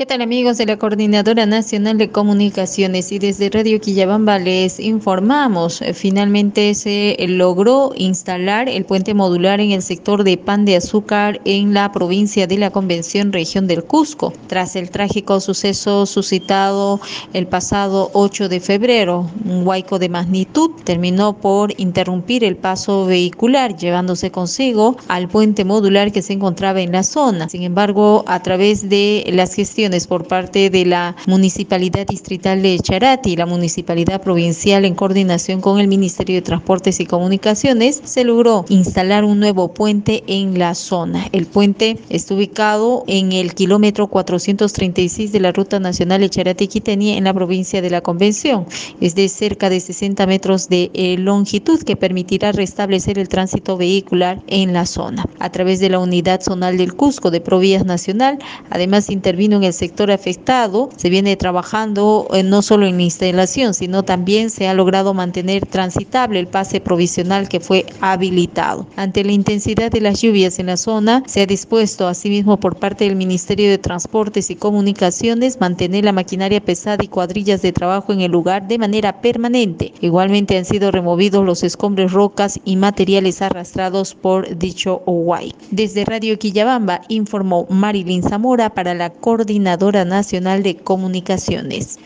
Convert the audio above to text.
¿Qué tal amigos de la Coordinadora Nacional de Comunicaciones? Y desde Radio Quillabamba les informamos, eh, finalmente se logró instalar el puente modular en el sector de pan de azúcar en la provincia de la Convención Región del Cusco, tras el trágico suceso suscitado el pasado 8 de febrero. Un huaico de magnitud terminó por interrumpir el paso vehicular, llevándose consigo al puente modular que se encontraba en la zona. Sin embargo, a través de las gestiones por parte de la Municipalidad Distrital de Charati y la Municipalidad Provincial en coordinación con el Ministerio de Transportes y Comunicaciones, se logró instalar un nuevo puente en la zona. El puente está ubicado en el kilómetro 436 de la Ruta Nacional Echarati-Quitení en la provincia de la Convención. Es de cerca de 60 metros de eh, longitud que permitirá restablecer el tránsito vehicular en la zona. A través de la Unidad Zonal del Cusco de Provías Nacional, además intervino en el sector afectado. Se viene trabajando eh, no solo en la instalación, sino también se ha logrado mantener transitable el pase provisional que fue habilitado. Ante la intensidad de las lluvias en la zona, se ha dispuesto asimismo por parte del Ministerio de Transportes y Comunicaciones mantener la maquinaria pesada y cuadrillas de trabajo en el lugar de manera permanente. Igualmente han sido removidos los escombros, rocas y materiales arrastrados por dicho Huay. Desde Radio Quillabamba informó Marilyn Zamora para la coordinación Nacional de Comunicaciones.